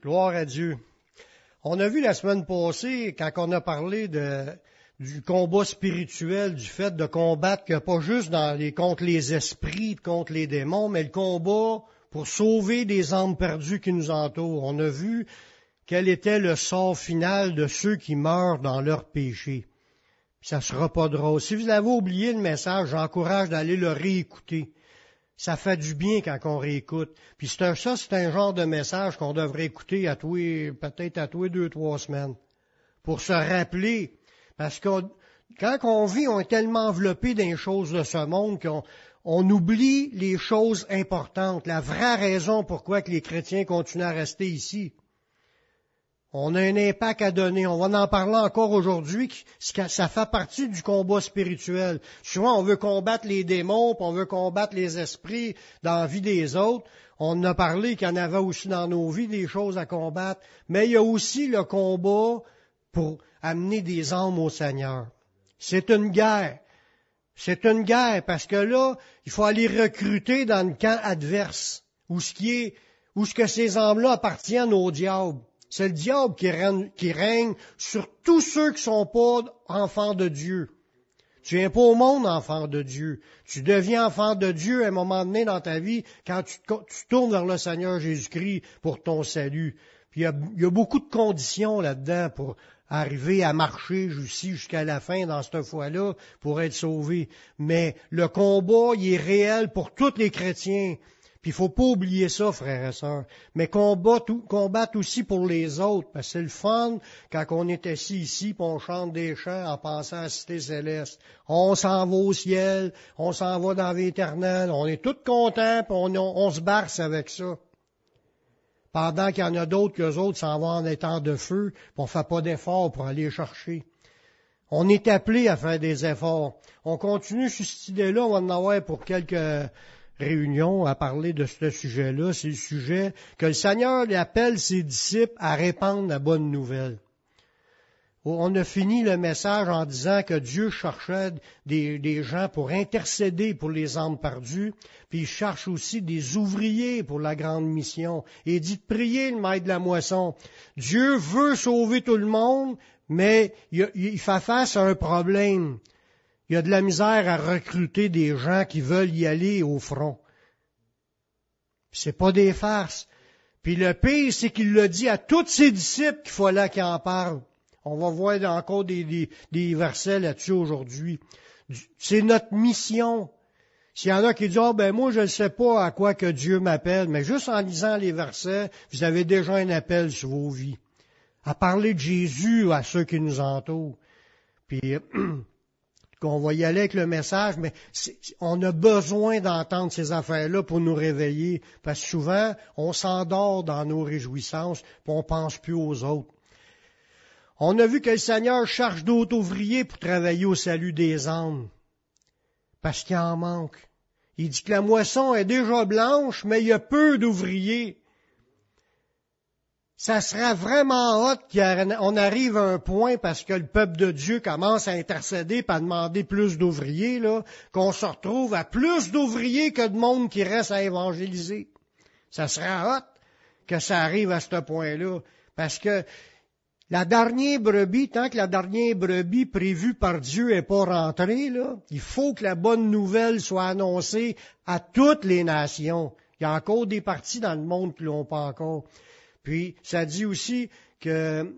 Gloire à Dieu. On a vu la semaine passée, quand on a parlé du combat spirituel, du fait de combattre que pas juste dans les, contre les esprits, contre les démons, mais le combat pour sauver des âmes perdues qui nous entourent. On a vu quel était le sort final de ceux qui meurent dans leur péché. ça sera pas drôle. Si vous avez oublié le message, j'encourage d'aller le réécouter. Ça fait du bien quand on réécoute. Puis ça, c'est un genre de message qu'on devrait écouter à tous, peut-être à tous deux, trois semaines. Pour se rappeler. Parce que quand on vit, on est tellement enveloppé dans les choses de ce monde qu'on on oublie les choses importantes, la vraie raison pourquoi que les chrétiens continuent à rester ici. On a un impact à donner. On va en parler encore aujourd'hui. Ça fait partie du combat spirituel. Souvent, on veut combattre les démons, puis on veut combattre les esprits dans la vie des autres. On a parlé qu'il y en avait aussi dans nos vies des choses à combattre. Mais il y a aussi le combat pour amener des âmes au Seigneur. C'est une guerre. C'est une guerre parce que là, il faut aller recruter dans le camp adverse, où ce qui est, où ce que ces âmes-là appartiennent au diable. C'est le diable qui règne, sur tous ceux qui sont pas enfants de Dieu. Tu viens pas au monde enfant de Dieu. Tu deviens enfant de Dieu à un moment donné dans ta vie quand tu, tournes vers le Seigneur Jésus-Christ pour ton salut. Puis il y a, beaucoup de conditions là-dedans pour arriver à marcher jusqu'à la fin dans cette foi-là pour être sauvé. Mais le combat, est réel pour tous les chrétiens. Puis il faut pas oublier ça, frères et sœurs. Mais combattre, aussi pour les autres. Parce que c'est le fun quand on est assis ici, puis on chante des chants en pensant à la cité céleste. On s'en va au ciel, on s'en va dans l'éternel, on est tous contents, puis on, se barce avec ça. Pendant qu'il y en a d'autres que autres s'en vont en étant de feu, puis on fait pas d'efforts pour aller chercher. On est appelé à faire des efforts. On continue sur cette idée-là, on va en avoir pour quelques réunion à parler de ce sujet-là. C'est le sujet que le Seigneur appelle ses disciples à répandre la bonne nouvelle. On a fini le message en disant que Dieu cherchait des, gens pour intercéder pour les âmes perdues, puis il cherche aussi des ouvriers pour la grande mission. Et il dit de prier le maître de la moisson. Dieu veut sauver tout le monde, mais il fait face à un problème. Il y a de la misère à recruter des gens qui veulent y aller au front. C'est pas des farces. Puis le pire, c'est qu'il l'a dit à tous ses disciples qu'il fallait qu'il en parle. On va voir encore des, des, versets là-dessus aujourd'hui. C'est notre mission. S'il y en a qui disent, oh, ben moi je ne sais pas à quoi que Dieu m'appelle, mais juste en lisant les versets, vous avez déjà un appel sur vos vies. À parler de Jésus à ceux qui nous entourent. Puis qu'on va y aller avec le message, mais on a besoin d'entendre ces affaires-là pour nous réveiller, parce que souvent, on s'endort dans nos réjouissances, puis on pense plus aux autres. On a vu que le Seigneur charge d'autres ouvriers pour travailler au salut des âmes, parce qu'il en manque. Il dit que la moisson est déjà blanche, mais il y a peu d'ouvriers ça sera vraiment hot qu'on arrive à un point parce que le peuple de Dieu commence à intercéder à demander plus d'ouvriers, là, qu'on se retrouve à plus d'ouvriers que de monde qui reste à évangéliser. Ça sera hot que ça arrive à ce point-là. Parce que la dernière brebis, tant que la dernière brebis prévue par Dieu est pas rentrée, il faut que la bonne nouvelle soit annoncée à toutes les nations. Il y a encore des parties dans le monde qui l'ont pas encore. Puis, ça dit aussi que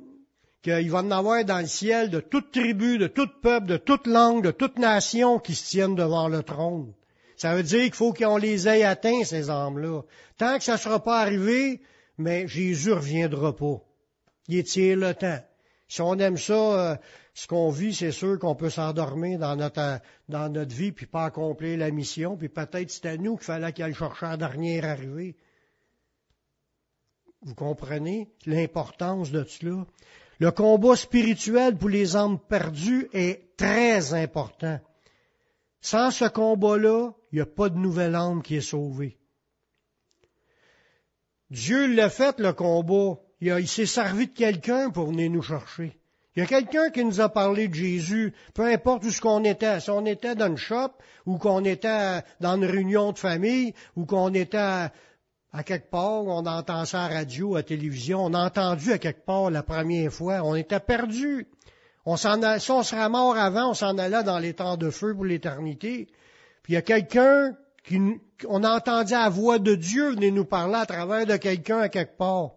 qu'il va en avoir dans le ciel de toute tribu, de tout peuple, de toute langue, de toute nation qui se tiennent devant le trône. Ça veut dire qu'il faut qu'on les ait atteints, ces âmes-là. Tant que ça ne sera pas arrivé, mais Jésus reviendra pas. Il étire le temps. Si on aime ça, euh, ce qu'on vit, c'est sûr qu'on peut s'endormir dans notre, dans notre vie puis pas accomplir la mission, puis peut-être c'est à nous qu'il fallait qu'elle cherche à dernière arrivée. Vous comprenez l'importance de cela? Le combat spirituel pour les âmes perdues est très important. Sans ce combat-là, il n'y a pas de nouvelle âme qui est sauvée. Dieu l'a fait, le combat. Il, s'est servi de quelqu'un pour venir nous chercher. Il y a quelqu'un qui nous a parlé de Jésus, peu importe où ce qu'on était, si on était dans une shop, ou qu'on était dans une réunion de famille, ou qu'on était À quelque part, on entend ça à radio, à télévision, on a entendu à quelque part la première fois, on était perdu. On s'en a, si on serait mort avant, on s'en allait dans les temps de feu pour l'éternité. Puis il y a quelqu'un qui, on a entendu la voix de Dieu venir nous parler à travers de quelqu'un à quelque part.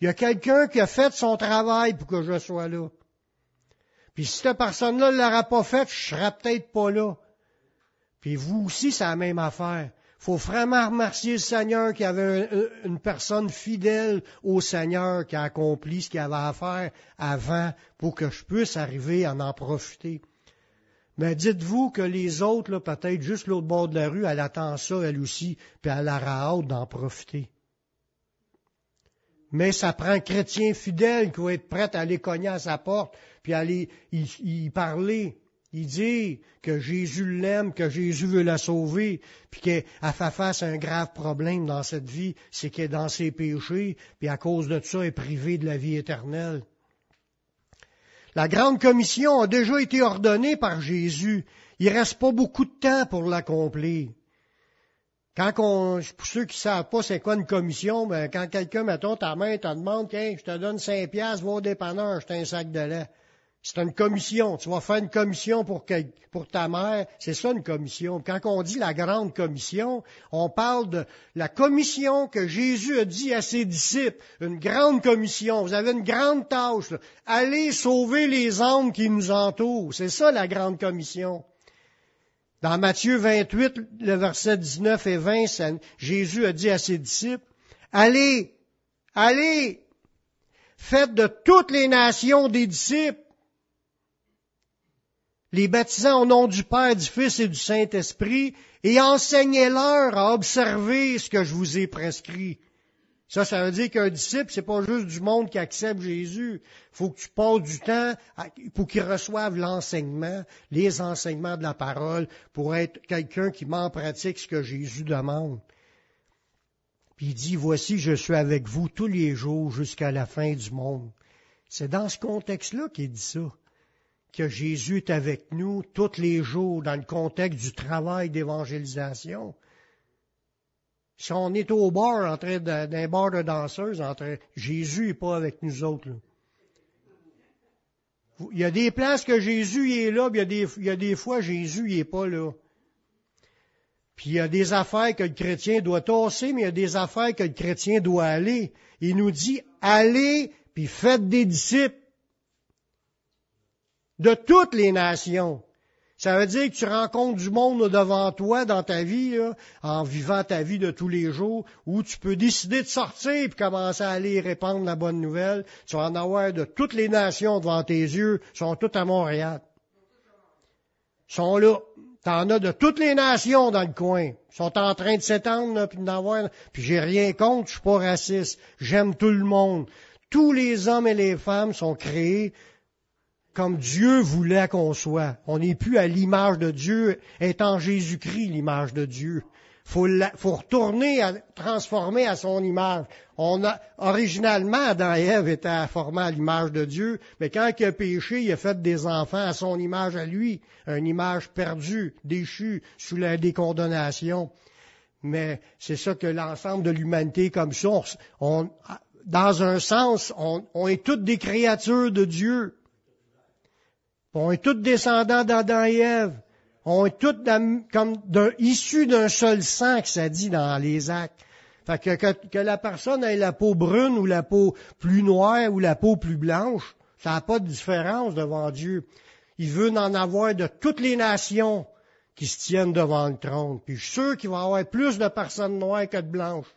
Il y a quelqu'un qui a fait son travail pour que je sois là. Puis si cette personne-là ne l'aurait pas fait, je serais peut-être pas là. Puis vous aussi, c'est la même affaire. Faut vraiment remercier le Seigneur qu'il avait une personne fidèle au Seigneur qui a accompli ce qu'il avait à faire avant pour que je puisse arriver à en profiter. Mais dites-vous que les autres, là, peut-être juste l'autre bord de la rue, elle attend ça, elle aussi, puis elle a hâte d'en profiter. Mais ça prend un chrétien fidèle qui va être prêt à aller cogner à sa porte, puis aller y, parler. Il dit que Jésus l'aime, que Jésus veut la sauver, puis qu'elle fait face à un grave problème dans cette vie, c'est qu'elle est dans ses péchés, puis à cause de ça, elle est privée de la vie éternelle. La grande commission a déjà été ordonnée par Jésus. Il reste pas beaucoup de temps pour l'accomplir. Quand on, pour ceux qui savent pas c'est quoi une commission, ben, quand quelqu'un, mettons, ta main te demande, tiens, je te donne cinq piastres, va au dépanneur, je un sac de lait. C'est une commission. Tu vas faire une commission pour, pour ta mère. C'est ça une commission. Quand on dit la grande commission, on parle de la commission que Jésus a dit à ses disciples. Une grande commission. Vous avez une grande tâche. Allez sauver les âmes qui nous entourent. C'est ça la grande commission. Dans Matthieu 28, le verset 19 et 20, Jésus a dit à ses disciples, allez, allez, faites de toutes les nations des disciples les baptisant au nom du Père, du Fils et du Saint-Esprit, et enseignez-leur à observer ce que je vous ai prescrit. Ça, ça veut dire qu'un disciple, c'est pas juste du monde qui accepte Jésus. Faut que tu passes du temps pour qu'ils reçoivent l'enseignement, les enseignements de la parole, pour être quelqu'un qui m'en pratique ce que Jésus demande. Puis il dit, voici, je suis avec vous tous les jours jusqu'à la fin du monde. C'est dans ce contexte-là qu'il dit ça que Jésus est avec nous tous les jours dans le contexte du travail d'évangélisation. Si on est au bar, en train d'un bar de danseuses, entre, Jésus n'est pas avec nous autres. Il y a des places que Jésus est là, puis il y a des, il y fois Jésus n'est pas là. Puis il y a des affaires que le chrétien doit tasser, mais il y a des affaires que le chrétien doit aller. Il nous dit, allez, puis faites des disciples de toutes les nations. Ça veut dire que tu rencontres du monde devant toi dans ta vie, en vivant ta vie de tous les jours, où tu peux décider de sortir et commencer à aller répandre la bonne nouvelle. Tu vas en avoir de toutes les nations devant tes yeux, ils sont toutes à Montréal. Ils sont là. T'en as de toutes les nations dans le coin. Ils sont en train de s'étendre, puis d'avoir. Puis j'ai rien contre, je suis pas raciste. J'aime tout le monde. Tous les hommes et les femmes sont créés comme Dieu voulait qu'on soit. On n'est plus à l'image de Dieu, étant Jésus-Christ l'image de Dieu. Faut, faut retourner à transformer à son image. On a, originalement, Adam et Ève étaient formés à l'image de Dieu, mais quand il a péché, il a fait des enfants à son image à lui, une image perdue, déchue, sous la décondamnation. Mais c'est ça que l'ensemble de l'humanité comme ça, on, dans un sens, on est toutes des créatures de Dieu. On est tous descendants d'Adam et Ève. On est tous comme issus d'un seul sang, que ça dit dans les actes. Fait que, la personne ait la peau brune ou la peau plus noire ou la peau plus blanche, ça n'a pas de différence devant Dieu. Il veut en avoir de toutes les nations qui se tiennent devant le trône. Puis je suis sûr qu'il va y avoir plus de personnes noires que de blanches.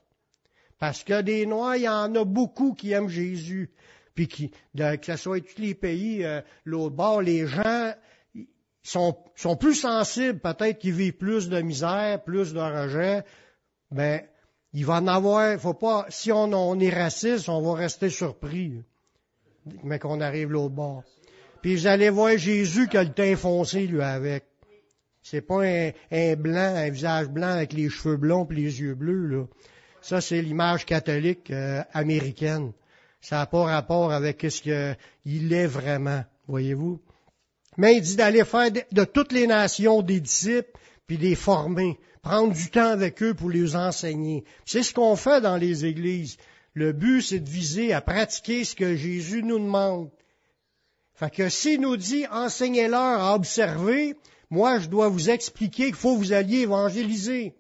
Parce que des noirs, il y en a beaucoup qui aiment Jésus puis qui, que ce soit tous les pays, euh, l'autre bord, les gens sont, sont plus sensibles, peut-être qu'ils vivent plus de misère, plus de rejet, ben, il va en avoir, faut pas, si on, on est raciste, on va rester surpris, mais qu'on arrive l'autre bord. Puis vous allez voir Jésus qui a le teint foncé, lui, avec. C'est pas un, un, blanc, un visage blanc avec les cheveux blonds et les yeux bleus, là. Ça, c'est l'image catholique euh, américaine. Ça n'a pas rapport avec ce qu'il est vraiment, voyez-vous. Mais il dit d'aller faire de, toutes les nations des disciples, puis les former prendre du temps avec eux pour les enseigner. C'est ce qu'on fait dans les églises. Le but, c'est de viser à pratiquer ce que Jésus nous demande. Fait que s'il nous dit enseignez-leur à observer, moi je dois vous expliquer qu'il faut que vous alliez évangéliser.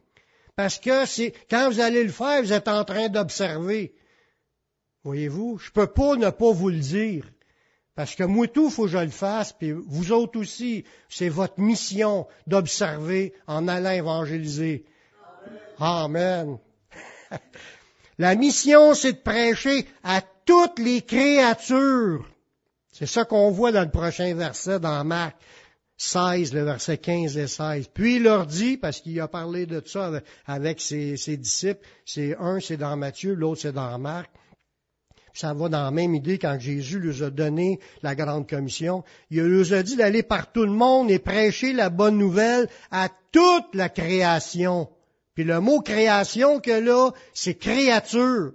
Parce que c'est quand vous allez le faire, vous êtes en train d'observer. Voyez-vous, je peux pas ne pas vous le dire. Parce que moi tout, faut que je le fasse, puis vous autres aussi, c'est votre mission d'observer en allant évangéliser. Amen. La mission, c'est de prêcher à toutes les créatures. C'est ça qu'on voit dans le prochain verset dans Marc 16, le verset 15 et 16. Puis il leur dit, parce qu'il a parlé de ça avec ses, ses disciples, c'est un c'est dans Matthieu, l'autre c'est dans Marc. Ça va dans la même idée quand Jésus leur a donné la grande commission. Il leur a dit d'aller par tout le monde et prêcher la bonne nouvelle à toute la création. Puis le mot création que là, c'est créature.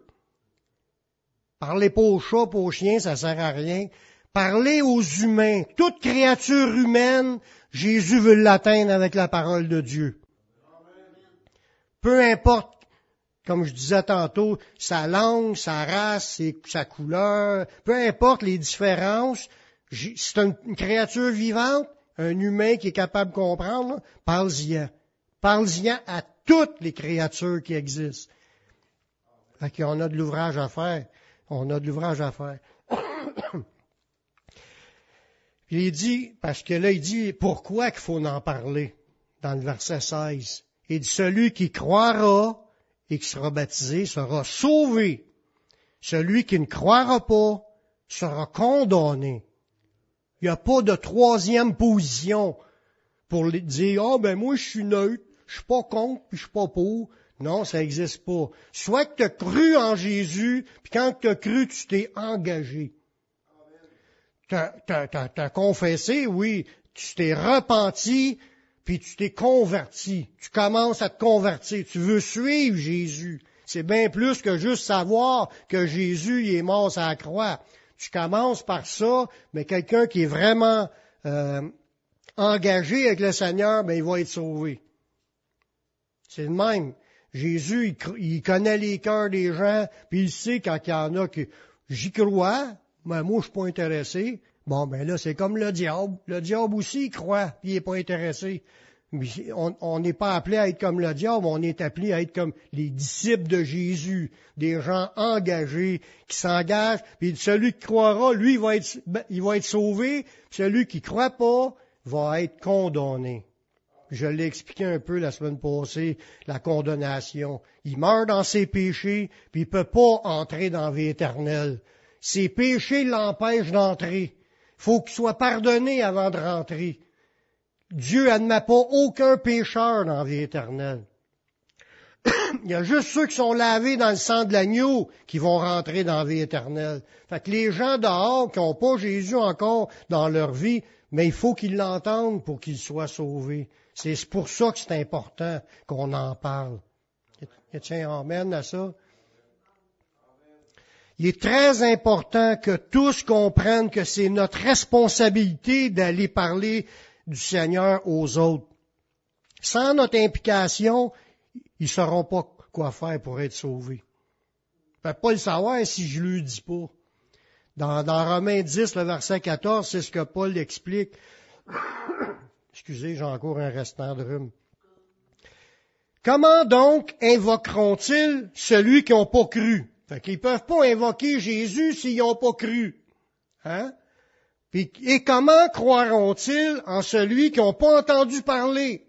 Parlez pas aux chats, pas aux chiens, ça sert à rien. Parlez aux humains. Toute créature humaine, Jésus veut l'atteindre avec la parole de Dieu. Peu importe comme je disais tantôt, sa langue, sa race, sa couleur, peu importe les différences, c'est une créature vivante, un humain qui est capable de comprendre, parle-y. Parle-y à toutes les créatures qui existent. Fait qu'on a de l'ouvrage à faire. On a de l'ouvrage à faire. il dit, parce que là, il dit pourquoi qu'il faut en parler dans le verset 16. Il dit, celui qui croira et qui sera baptisé sera sauvé. Celui qui ne croira pas sera condamné. Il n'y a pas de troisième position pour dire, oh ben moi je suis neutre, je suis pas contre, puis je suis pas pour. Non, ça n'existe pas. Soit que tu as cru en Jésus, puis quand tu as cru, tu t'es engagé. Tu as, confessé, oui, tu t'es repenti, puis tu t'es converti. Tu commences à te convertir. Tu veux suivre Jésus. C'est bien plus que juste savoir que Jésus il est mort sur la croix. Tu commences par ça, mais quelqu'un qui est vraiment euh, engagé avec le Seigneur, ben il va être sauvé. C'est le même. Jésus, il, connaît les cœurs des gens, puis il sait quand il y en a que j'y crois, mais moi je suis pas intéressé. Bon, ben là, c'est comme le diable. Le diable aussi, il croit, puis il n'est pas intéressé. On n'est pas appelé à être comme le diable, on est appelé à être comme les disciples de Jésus, des gens engagés, qui s'engagent, puis celui qui croira, lui, il va être, ben, il va être sauvé, celui qui ne croit pas va être condamné. Je l'ai expliqué un peu la semaine passée, la condamnation. Il meurt dans ses péchés, puis il peut pas entrer dans la vie éternelle. Ses péchés l'empêchent d'entrer faut qu'il soit pardonné avant de rentrer. Dieu n'admet pas aucun pécheur dans la vie éternelle. Il y a juste ceux qui sont lavés dans le sang de l'agneau qui vont rentrer dans la vie éternelle. Fait que les gens dehors qui n'ont pas Jésus encore dans leur vie, mais il faut qu'ils l'entendent pour qu'ils soient sauvés. C'est pour ça que c'est important qu'on en parle. Tiens, amène à ça? Il est très important que tous comprennent que c'est notre responsabilité d'aller parler du Seigneur aux autres. Sans notre implication, ils ne sauront pas quoi faire pour être sauvés. Ils ne pas le savoir si je ne lui dis pas. Dans, dans Romains 10, le verset 14, c'est ce que Paul explique. Excusez, j'ai encore un restant de rhume. Comment donc invoqueront-ils celui qui n'a pas cru? Fait qu'ils peuvent pas invoquer Jésus s'ils n'ont pas cru. Hein? et comment croiront-ils en celui qui n'ont pas entendu parler?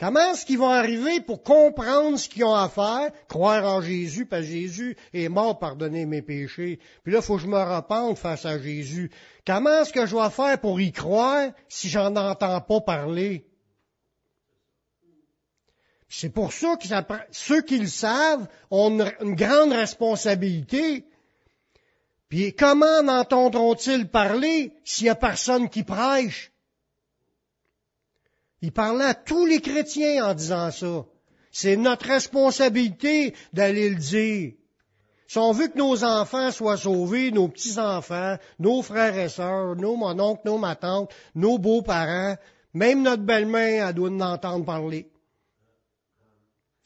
Comment est-ce qu'ils vont arriver pour comprendre ce qu'ils ont à faire, croire en Jésus, parce Jésus est mort pardonner mes péchés. Puis là, il faut que je me repente face à Jésus. Comment est-ce que je dois faire pour y croire si j'en entends pas parler? C'est pour ça que ceux qui le savent ont une, grande responsabilité. Puis comment n'entendront-ils parler s'il n'y a personne qui prêche? Il parlait à tous les chrétiens en disant ça. C'est notre responsabilité d'aller le dire. Si on veut que nos enfants soient sauvés, nos petits-enfants, nos frères et sœurs, nos mononcles, nos matantes, nos beaux-parents, même notre belle-mère, elle doit en entendre parler.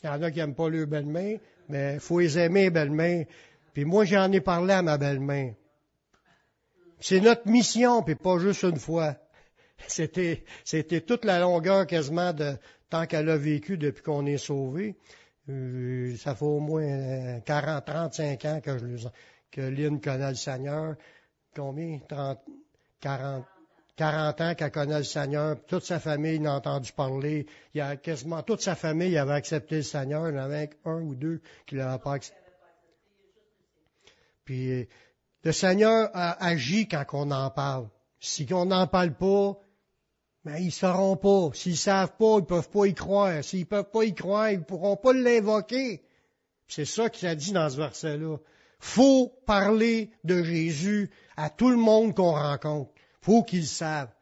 Il y en a qui n'aiment pas le belle-main, mais il faut les aimer, belle-main. Puis moi, j'en ai parlé à ma belle-main. C'est notre mission, puis pas juste une fois. C'était, c'était toute la longueur quasiment de tant qu'elle a vécu depuis qu'on est sauvé. Euh, ça fait au moins 40, 35 ans que je que Lynn connaît le Seigneur. Combien? 30, 40, 40 ans qu'elle connaît le Seigneur. Toute sa famille n'a entendu parler. Il y a quasiment toute sa famille avait accepté le Seigneur. Il y en avait un ou deux qui l'avaient pas accepté. Puis le Seigneur a agi quand on en parle. Si on n'en parle pas, ben, ils sauront pas. S'ils savent pas, ils peuvent pas y croire. S'ils peuvent pas y croire, ils pourront pas l'invoquer. C'est ça qu'il a dit dans ce verset-là. Faut parler de Jésus à tout le monde qu'on rencontre. Faut qu'ils le savent.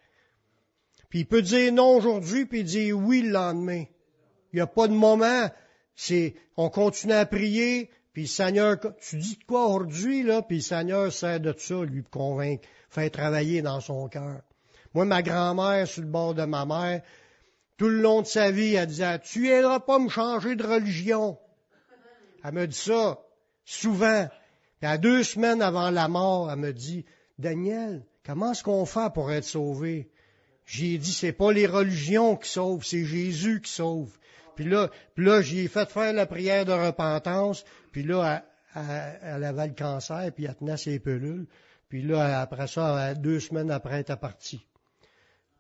Puis il peut dire non aujourd'hui, puis dire oui le lendemain. Il n'y a pas de moment. C'est, on continue à prier, puis le Seigneur, tu dis quoi aujourd'hui, là, puis le Seigneur sert de ça, lui convaincre, faire travailler dans son cœur. Moi, ma grand-mère, sur le bord de ma mère, tout le long de sa vie, elle disait, tu viendras pas me changer de religion. Elle me dit ça, souvent. Et à deux semaines avant la mort, elle me dit, Daniel, comment est-ce qu'on fait pour être sauvé? J'ai dit, c'est pas les religions qui sauvent, c'est Jésus qui sauve. Puis là, puis là, j'ai fait faire la prière de repentance, puis là, elle, avait le cancer, puis elle tenait ses pelules. Puis là, après ça, deux semaines après, elle était partie.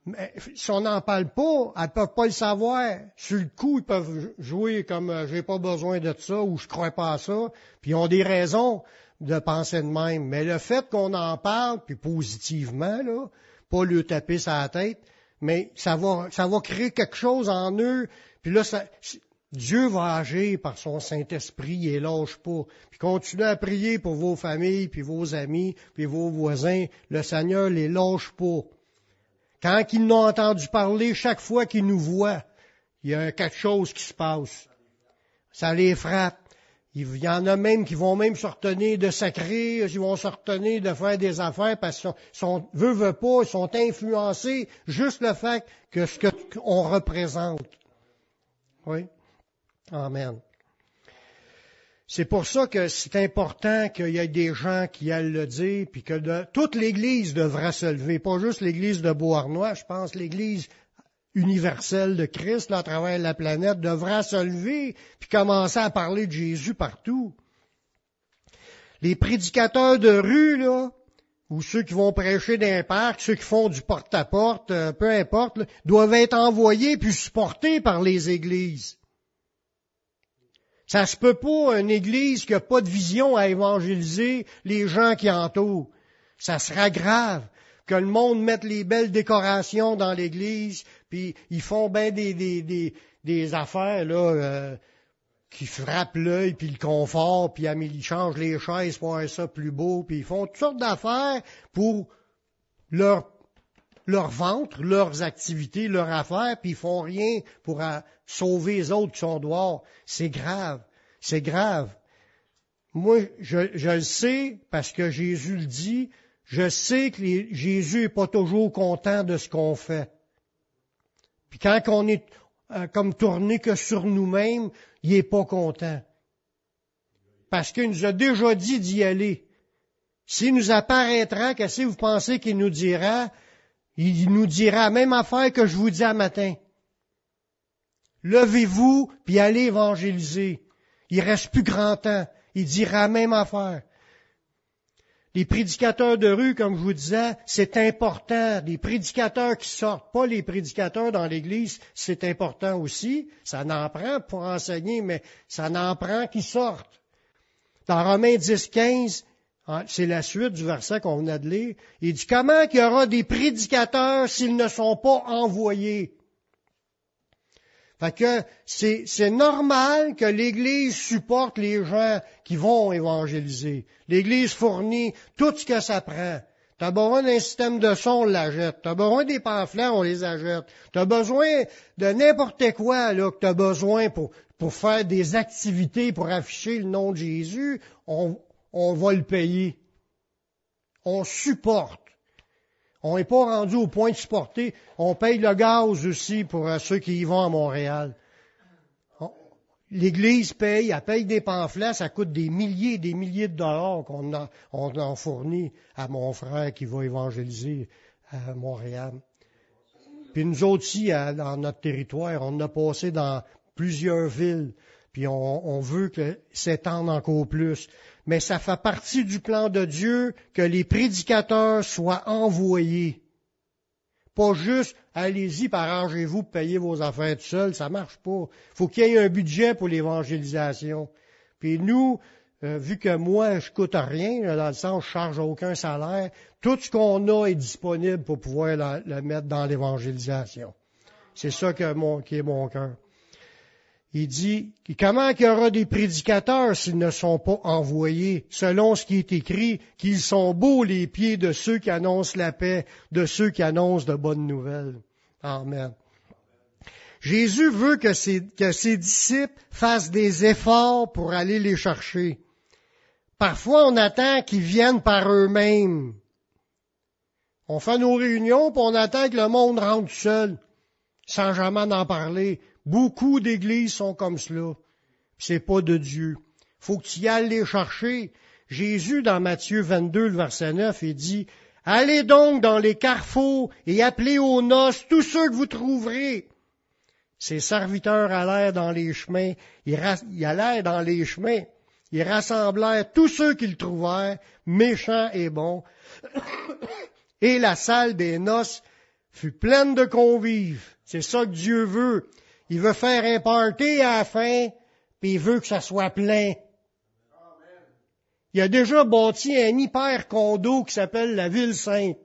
Mais si on n'en parle pas, elles peuvent pas le savoir. Sur le coup, ils peuvent jouer comme euh, j'ai pas besoin de ça ou je crois pas à ça. Puis ils ont des raisons de penser de même. Mais le fait qu'on en parle, puis positivement, là, pas lui taper sa tête, mais ça va, ça va créer quelque chose en eux. Puis là, Dieu va agir par son Saint-Esprit et lâche pas. Puis continuez à prier pour vos familles, puis vos amis, puis vos voisins. Le Seigneur les lâche pas. Quand ils n'ont entendu parler, chaque fois qu'ils nous voient, il y a quelque chose qui se passe. Ça les frappe. Il y en a même qui vont même se retenir de sacrer, ils vont se retenir de faire des affaires parce qu'ils sont, veut, veut pas, ils sont influencés juste le fait que ce qu'on représente. Oui. Amen. C'est pour ça que c'est important qu'il y ait des gens qui aillent le dire, puis que toute l'Église devra se lever, pas juste l'Église de Beauharnois, je pense l'Église universelle de Christ là, à travers la planète devra se lever, puis commencer à parler de Jésus partout. Les prédicateurs de rue, là, ou ceux qui vont prêcher d'un parc, ceux qui font du porte-à-porte, euh, peu importe, doivent être envoyés puis supportés par les églises. Ça se peut pas une église qui n'a pas de vision à évangéliser les gens qui entourent. Ça sera grave que le monde mette les belles décorations dans l'église, puis ils font bien des, des, des, des affaires là euh, qui frappent l'œil, puis le confort, puis ils changent les chaises pour avoir ça plus beau, puis ils font toutes sortes d'affaires pour leur leur ventre, leurs activités, leurs affaires, puis ils font rien pour sauver les autres qui sont dehors. C'est grave. C'est grave. Moi, je, je, le sais parce que Jésus le dit. Je sais que Jésus n'est pas toujours content de ce qu'on fait. Puis quand on est euh, comme tourné que sur nous-mêmes, il n'est pas content. Parce qu'il nous a déjà dit d'y aller. S'il nous apparaîtra, qu'est-ce que vous pensez qu'il nous dira? Il nous dira la même affaire que je vous dis à matin. Levez-vous, puis allez évangéliser. Il reste plus grand temps. Il dira la même affaire. Les prédicateurs de rue, comme je vous disais, c'est important. Les prédicateurs qui sortent, pas les prédicateurs dans l'Église, c'est important aussi. Ça n'en prend pour enseigner, mais ça n'en prend qui sortent. Dans Romains 10, 15, ah, c'est la suite du verset qu'on venait de lire. Il dit comment qu'il y aura des prédicateurs s'ils ne sont pas envoyés? Fait que c'est normal que l'Église supporte les gens qui vont évangéliser. L'Église fournit tout ce que ça prend. T'as besoin d'un système de son, on l'achète. T'as besoin des pamphlets, on les achète. T'as besoin de n'importe quoi là que t'as besoin pour pour faire des activités pour afficher le nom de Jésus. On, on va le payer. On supporte. On n'est pas rendu au point de supporter. On paye le gaz aussi pour euh, ceux qui y vont à Montréal. l'Église paye, elle paye des pamphlets, ça coûte des milliers et des milliers de dollars qu'on en, fournit à mon frère qui va évangéliser à Montréal. Puis nous autres aussi, dans notre territoire, on a passé dans plusieurs villes, puis on, on veut que s'étende encore plus. Mais ça fait partie du plan de Dieu que les prédicateurs soient envoyés. Pas juste, allez-y, arrangez-vous, payez vos affaires tout seul, ça marche pas. Faut qu'il y ait un budget pour l'évangélisation. Puis nous, euh, vu que moi, je coûte rien, dans le sens, je charge aucun salaire, tout ce qu'on a est disponible pour pouvoir le mettre dans l'évangélisation. C'est ça que mon, qui est mon cœur. Il dit, comment qu'il y aura des prédicateurs s'ils ne sont pas envoyés, selon ce qui est écrit, qu'ils sont beaux les pieds de ceux qui annoncent la paix, de ceux qui annoncent de bonnes nouvelles. Amen. Jésus veut que ses, disciples fassent des efforts pour aller les chercher. Parfois, on attend qu'ils viennent par eux-mêmes. On fait nos réunions, puis on attend que le monde rentre seul, sans jamais en parler. Beaucoup d'églises sont comme cela. C'est pas de Dieu. Faut que tu y ailles les chercher. Jésus, dans Matthieu 22, le verset 9, il dit, Allez donc dans les carrefours et appelez aux noces tous ceux que vous trouverez. Ses serviteurs allèrent dans les chemins, ils allèrent dans les chemins, ils rassemblèrent tous ceux qu'ils trouvèrent, méchants et bons, et la salle des noces fut pleine de convives. C'est ça que Dieu veut. Il veut faire un à la fin, puis il veut que ça soit plein. Il a déjà bâti un hyper condo qui s'appelle la Ville Sainte.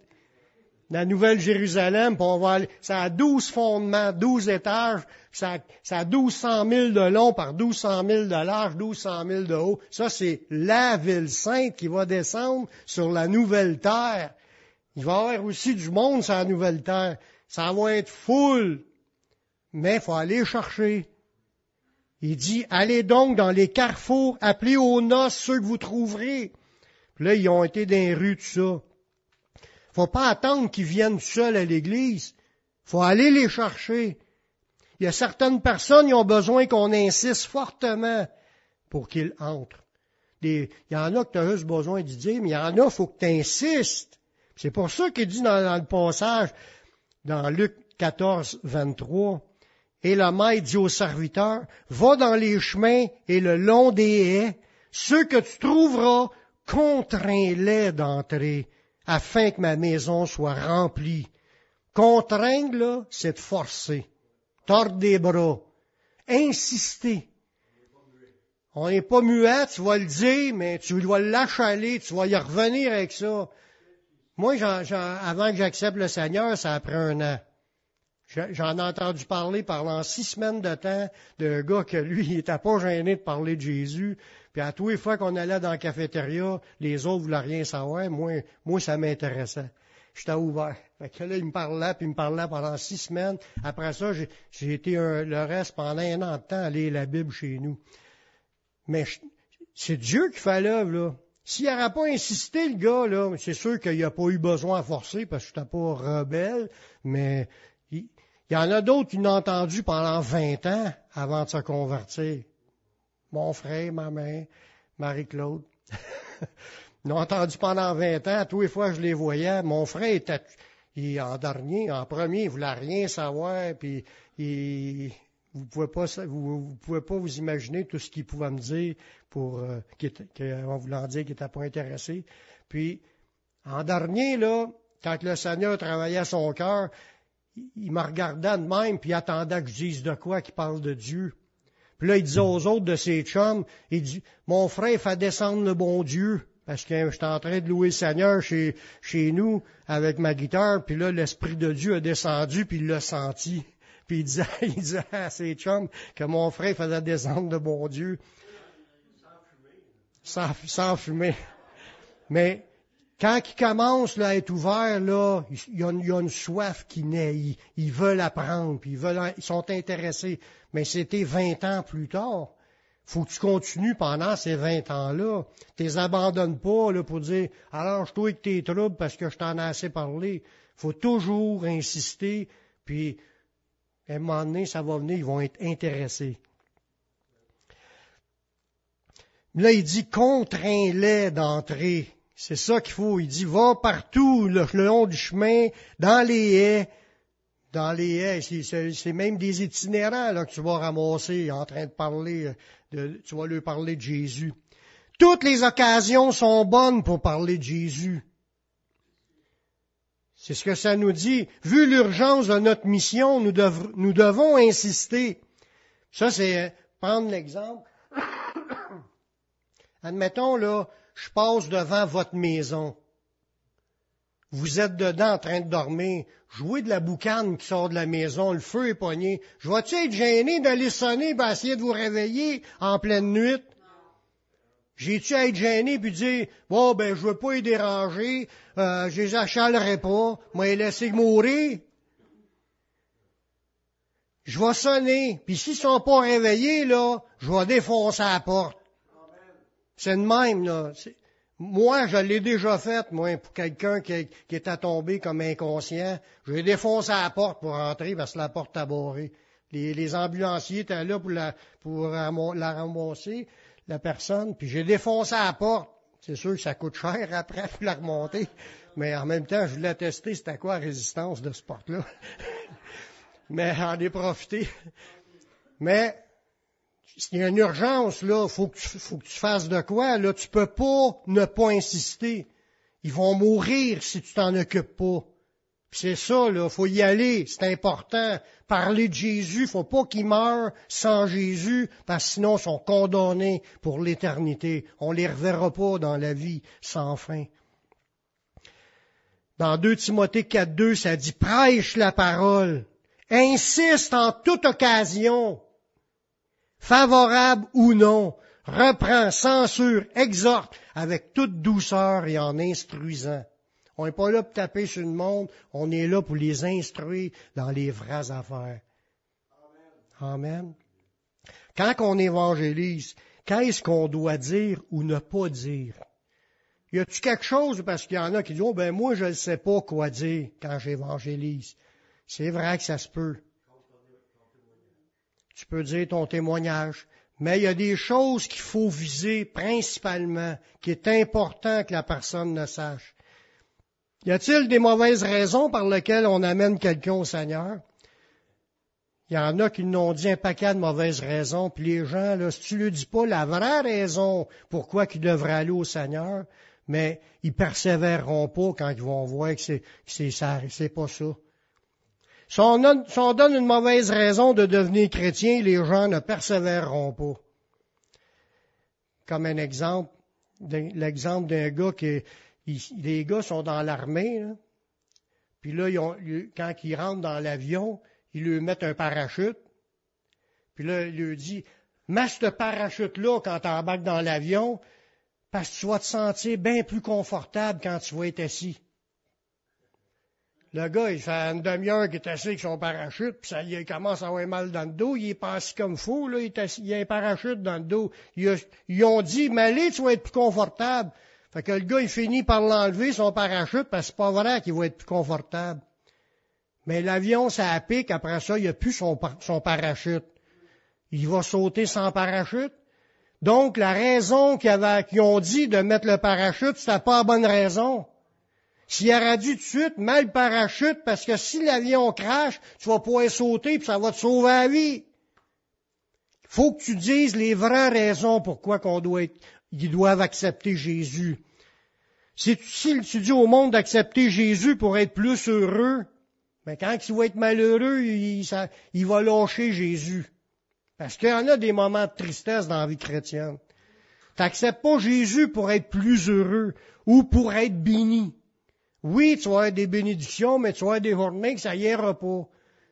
La Nouvelle-Jérusalem, on va ça a 12 fondements, 12 étages, ça, ça a 1200 000 de long par 1200 000 de large, 1200 000 de haut. Ça, c'est la ville sainte qui va descendre sur la nouvelle terre. Il va y avoir aussi du monde sur la nouvelle terre. Ça va être full mais il faut aller chercher. Il dit, allez donc dans les carrefours, appelez aux noces ceux que vous trouverez. Puis là, ils ont été dans les rues, tout ça. Faut pas attendre qu'ils viennent seuls à l'église. Faut aller les chercher. Il y a certaines personnes qui ont besoin qu'on insiste fortement pour qu'ils entrent. il y en a que tu as juste besoin de dire, mais il y en a, faut que tu insistes. C'est pour ça qu'il dit dans, dans, le passage, dans Luc 14, 23, et le maître dit au serviteur, va dans les chemins et le long des haies, ceux que tu trouveras, contrains-les d'entrer, afin que ma maison soit remplie. Contraindre, là, c'est de forcer, tordre des bras, insister. On n'est pas muet, tu vas le dire, mais tu dois l'achaler, tu vas y revenir avec ça. Moi, avant que j'accepte le Seigneur, ça a pris un an. J'en ai entendu parler pendant six semaines de temps d'un gars que lui, il était pas gêné de parler de Jésus. Puis à tous les fois qu'on allait dans la cafétéria, les autres voulaient rien savoir. Moi, moi ça m'intéressait. J'étais ouvert. Fait que là, il me parlait, puis il me parlait pendant six semaines. Après ça, j'ai été le reste pendant un an de temps à lire la Bible chez nous. Mais c'est Dieu qui fait l'œuvre, là. S'il n'aurait pas insisté, le gars, là, c'est sûr qu'il n'a pas eu besoin à forcer parce que je n'étais pas rebelle, mais il y en a d'autres qui l'ont entendu pendant 20 ans avant de se convertir. Mon frère, ma mère, Marie-Claude. Ils l'ont entendu pendant 20 ans. Tous les fois je les voyais, mon frère était il, en dernier, en premier, il voulait rien savoir, puis il, vous pouvez pas vous, pouvez pas vous imaginer tout ce qu'il pouvait me dire pour euh, voulant dire qu'il n'était pas intéressé. Puis en dernier là, quand le Seigneur travaillait à son cœur, il me regardait de même, puis il attendait que je dise de quoi qu'il parle de Dieu. Puis là, il disait aux autres de ses chums, il dit, mon frère fait descendre le bon Dieu, parce que j'étais en train de louer le Seigneur chez, chez nous avec ma guitare, puis là, l'Esprit de Dieu a descendu, puis il l'a senti. Puis il disait, il disait à ses chums que mon frère faisait descendre le bon Dieu. Sans, sans fumer. Mais quand ils commencent là, à être ouverts, là, il y, a une, soif qui naît. Ils, veulent apprendre, puis ils, veulent, ils sont intéressés. Mais c'était 20 ans plus tard. faut que tu continues pendant ces 20 ans-là. Tu les abandonnes pas là, pour dire alors je avec tes troubles parce que je t'en ai assez parlé. faut toujours insister, puis à un moment donné, ça va venir, ils vont être intéressés. Là, il dit contrains-les d'entrer. C'est ça qu'il faut. Il dit va partout le, long du chemin, dans les haies. Dans les haies, c'est même des itinérants là, que tu vas ramasser en train de parler, de, tu vas leur parler de Jésus. Toutes les occasions sont bonnes pour parler de Jésus. C'est ce que ça nous dit. Vu l'urgence de notre mission, nous, nous devons insister. Ça, c'est prendre l'exemple. Admettons, là, je passe devant votre maison. Vous êtes dedans en train de dormir. Jouez de la boucane qui sort de la maison, le feu est pogné. Je vais-tu être gêné d'aller sonner et essayer de vous réveiller en pleine nuit? J'ai-tu à être gêné puis dire, bon, ben, je veux pas y déranger, euh, je les achalerai pas, moi, les laisser mourir? Je vais sonner, puis s'ils sont pas réveillés, là, je vais défoncer la porte. C'est de même, là. Moi, je l'ai déjà fait, moi, pour quelqu'un qui, qui était tombé comme inconscient. Je vais défoncer la porte pour rentrer parce que la porte a barré. Les, ambulanciers étaient là pour la, pour la ramasser, la personne, puis j'ai défoncé la porte. C'est sûr que ça coûte cher après pour la remonter. Mais en même temps, je voulais tester c'était quoi la résistance de ce porte-là. Mais en ai profité. Mais s'il y a une urgence, là, faut que, tu, faut que tu fasses de quoi, là, tu peux pas ne pas insister. Ils vont mourir si tu t'en occupes pas. C'est ça, là, faut y aller, c'est important. Parler de Jésus, faut pas qu'ils meurent sans Jésus, parce que sinon ils sont condamnés pour l'éternité. On les reverra pas dans la vie sans fin. Dans 2 Timothée 4.2, ça dit prêche la parole, insiste en toute occasion, favorable ou non, reprend, censure, exhorte avec toute douceur et en instruisant. On n'est pas là pour taper sur le monde, on est là pour les instruire dans les vraies affaires. Amen. Quand on évangélise, qu'est-ce qu'on doit dire ou ne pas dire? Y a-tu quelque chose, parce qu'il y en a qui disent, oh, ben, moi, je ne sais pas quoi dire quand j'évangélise. C'est vrai que ça se peut. Tu peux dire ton témoignage. Mais il y a des choses qu'il faut viser principalement, qui est important que la personne ne sache. Y a-t-il des mauvaises raisons par lesquelles on amène quelqu'un au Seigneur? Il y en a qui nous ont dit un paquet de mauvaises raisons, puis les gens, là, si tu ne dis pas la vraie raison pourquoi ils devraient aller au Seigneur, mais ils persévéreront pas quand ils vont voir que c'est, c'est ça, c'est pas ça. Si on, donne, une mauvaise raison de devenir chrétien, les gens ne persévéreront pas. Comme un exemple, l'exemple d'un gars qui, les gars sont dans l'armée, puis là, quand ils rentrent dans l'avion, ils lui mettent un parachute, puis là, il lui dit, mets ce parachute-là quand tu embarques dans l'avion, parce que tu vas te sentir bien plus confortable quand tu vas être assis. Le gars, il fait une demi-heure qu'il est assis avec son parachute, puis ça, il commence à avoir mal dans le dos, il est passé comme fou, là, il, est il a un parachute dans le dos. Ils, ont dit, mais allez, tu vas être plus confortable. Fait que le gars, il finit par l'enlever, son parachute, parce que c'est pas vrai qu'il va être plus confortable. Mais l'avion, ça pique, après ça, il a plus son, son parachute. Il va sauter sans parachute. Donc, la raison qu'ils ont dit de mettre le parachute, c'était pas la bonne raison. S'il dit tout de suite, le parachute, parce que si l'avion crache, tu vas pouvoir sauter, puis ça va te sauver la vie. Faut que tu dises les vraies raisons pourquoi qu'on doit être, ils doivent accepter Jésus. Si tu, dis au monde d'accepter Jésus pour être plus heureux, mais quand il va être malheureux, il, il va lâcher Jésus. Parce qu'il y en a des moments de tristesse dans la vie chrétienne. T'acceptes pas Jésus pour être plus heureux ou pour être béni. Oui, tu vas avoir des bénédictions, mais tu vas avoir des journées que ça ira pas.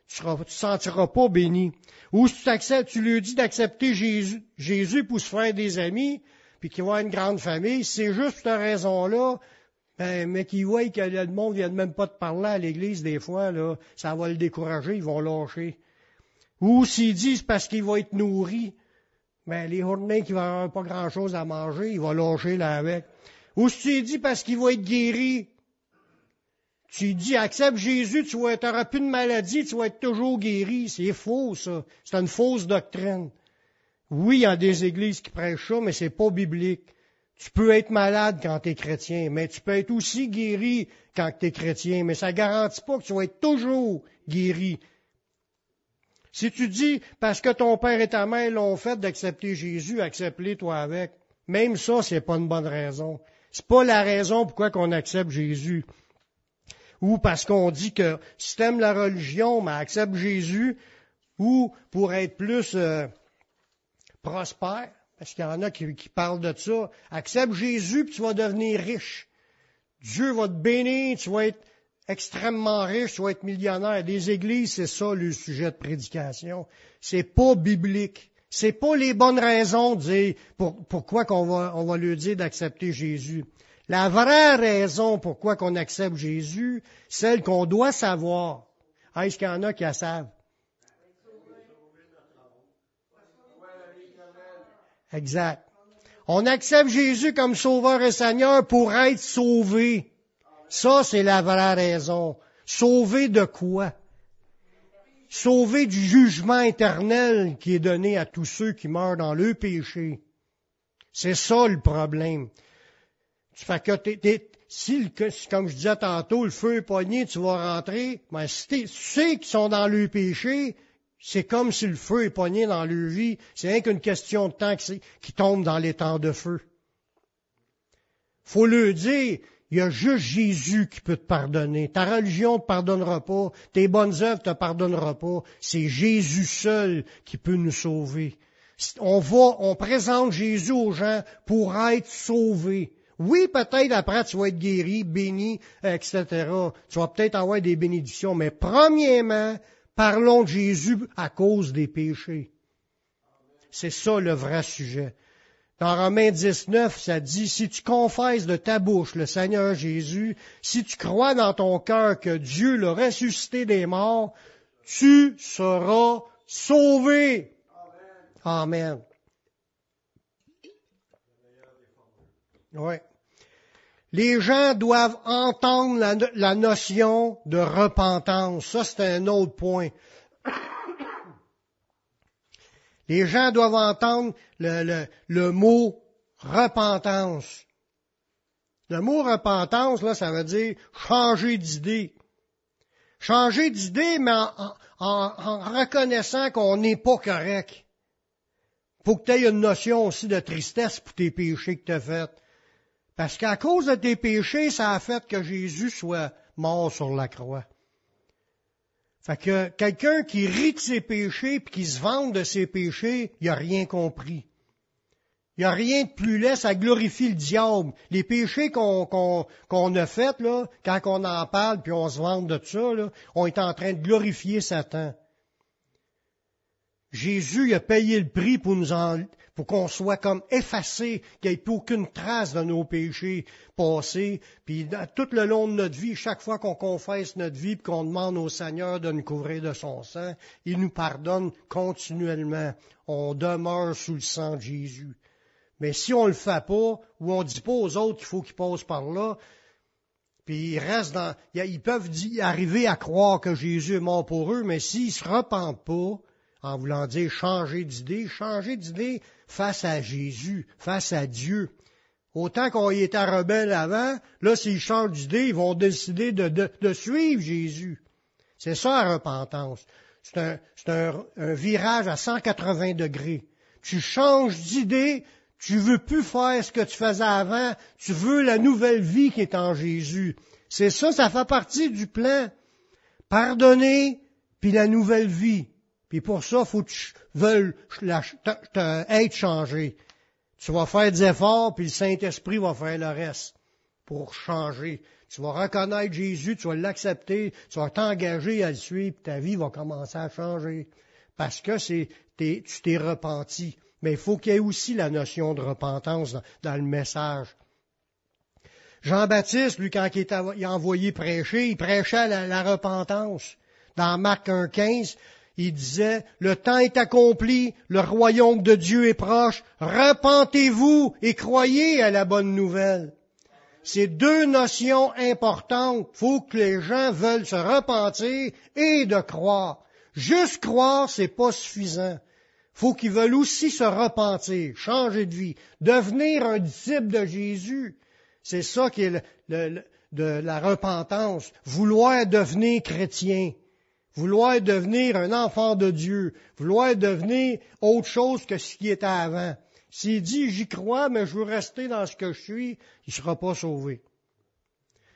Tu ne te sentiras pas béni. Ou si tu acceptes, tu lui dis d'accepter Jésus, pour se faire des amis, puis qu'il va avoir une grande famille, c'est juste pour cette raison-là, ben, mais qu'il voit que le monde vient même pas te parler à l'église des fois, là, ça va le décourager, ils vont lâcher. Ou s'il dit c'est parce qu'il va être nourri, ben, les journées qu'il va avoir pas grand chose à manger, il va lâcher là avec. Ou si tu dis parce qu'il va être guéri, tu dis, accepte Jésus, tu n'auras plus de maladie, tu vas être toujours guéri. C'est faux, ça. C'est une fausse doctrine. Oui, il y a des églises qui prêchent ça, mais c'est pas biblique. Tu peux être malade quand tu es chrétien, mais tu peux être aussi guéri quand tu es chrétien, mais ça garantit pas que tu vas être toujours guéri. Si tu dis, parce que ton père et ta mère l'ont fait d'accepter Jésus, accepte-les toi avec, même ça, c'est pas une bonne raison. C'est pas la raison pourquoi qu'on accepte Jésus. Ou parce qu'on dit que si t'aimes la religion, mais accepte Jésus, ou pour être plus euh, prospère, parce qu'il y en a qui, parlent de ça, accepte Jésus puis tu vas devenir riche. Dieu va te bénir, tu vas être extrêmement riche, tu vas être millionnaire. Des églises, c'est ça le sujet de prédication. C'est pas biblique. C'est pas les bonnes raisons de dire pourquoi qu'on va, on va lui dire d'accepter Jésus. La vraie raison pourquoi qu'on accepte Jésus, celle qu'on doit savoir. Est-ce qu'il y en a qui la savent? Exact. On accepte Jésus comme sauveur et Seigneur pour être sauvé. Ça, c'est la vraie raison. Sauvé de quoi? Sauvé du jugement éternel qui est donné à tous ceux qui meurent dans le péché. C'est ça le problème. Fait que si, comme je disais tantôt, le feu est poigné, tu vas rentrer, mais si ceux qui sont dans le péché, c'est comme si le feu est pogné dans leur vie. C'est rien qu'une question de temps qui, tombe dans les temps de feu. Faut le dire, il y a juste Jésus qui peut te pardonner. Ta religion ne te pardonnera pas. Tes bonnes œuvres ne te pardonneront pas. C'est Jésus seul qui peut nous sauver. On va, on présente Jésus aux gens pour être sauvés. Oui, peut-être après tu vas être guéri, béni, etc. Tu vas peut-être avoir des bénédictions, mais premièrement, Parlons de Jésus à cause des péchés. C'est ça le vrai sujet. Dans Romains 19, ça dit, si tu confesses de ta bouche le Seigneur Jésus, si tu crois dans ton cœur que Dieu l'a ressuscité des morts, tu seras sauvé. Amen. Ouais les gens doivent entendre la, notion de repentance. Ça, c'est un autre point. Les gens doivent entendre le, mot repentance. Le mot repentance, là, ça veut dire changer d'idée. Changer d'idée, mais en, en, reconnaissant qu'on n'est pas correct. Faut que tu aies une notion aussi de tristesse pour tes péchés que tu as faits. Parce qu'à cause de tes péchés, ça a fait que Jésus soit mort sur la croix. Fait que quelqu'un qui rit de ses péchés puis qui se vante de ses péchés, il n'a rien compris. Il n'y a rien de plus laid, ça glorifie le diable. Les péchés qu'on a faits, là, quand on en parle puis on se vante de ça, là, on est en train de glorifier Satan. Jésus a payé le prix pour nous en, pour qu'on soit comme effacé, qu'il n'y ait plus aucune trace de nos péchés passés. Puis tout le long de notre vie, chaque fois qu'on confesse notre vie, puis qu'on demande au Seigneur de nous couvrir de son sang, il nous pardonne continuellement. On demeure sous le sang de Jésus. Mais si on le fait pas, ou on dit pas aux autres qu'il faut qu'ils passent par là, puis ils restent dans, ils peuvent arriver à croire que Jésus est mort pour eux, mais s'ils se repentent pas, en voulant dire changer d'idée, changer d'idée face à Jésus, face à Dieu. Autant qu'on y était rebelle avant, là, s'ils changent d'idée, ils vont décider de, suivre Jésus. C'est ça la repentance. C'est un, un, un, virage à 180 degrés. Tu changes d'idée, tu veux plus faire ce que tu faisais avant, tu veux la nouvelle vie qui est en Jésus. C'est ça, ça fait partie du plan. Pardonner, puis la nouvelle vie. Puis pour ça, faut que tu veuilles être changé. Tu vas faire des efforts, puis le Saint-Esprit va faire le reste pour changer. Tu vas reconnaître Jésus, tu vas l'accepter, tu vas t'engager à le suivre, puis ta vie va commencer à changer. Parce que c'est, tu t'es repenti. Mais il faut qu'il y ait aussi la notion de repentance dans, le message. Jean-Baptiste, lui, quand il, est envoyé prêcher, il prêchait la repentance. Dans Marc 1.15, il disait, le temps est accompli, le royaume de Dieu est proche, repentez-vous et croyez à la bonne nouvelle. C'est deux notions importantes. Faut que les gens veulent se repentir et de croire. Juste croire, c'est pas suffisant. faut qu'ils veulent aussi se repentir, changer de vie, devenir un disciple de Jésus. C'est ça qui est de la repentance, vouloir devenir chrétien, vouloir devenir un enfant de Dieu, vouloir devenir autre chose que ce qui était avant. S'il dit j'y crois, mais je veux rester dans ce que je suis, il ne sera pas sauvé.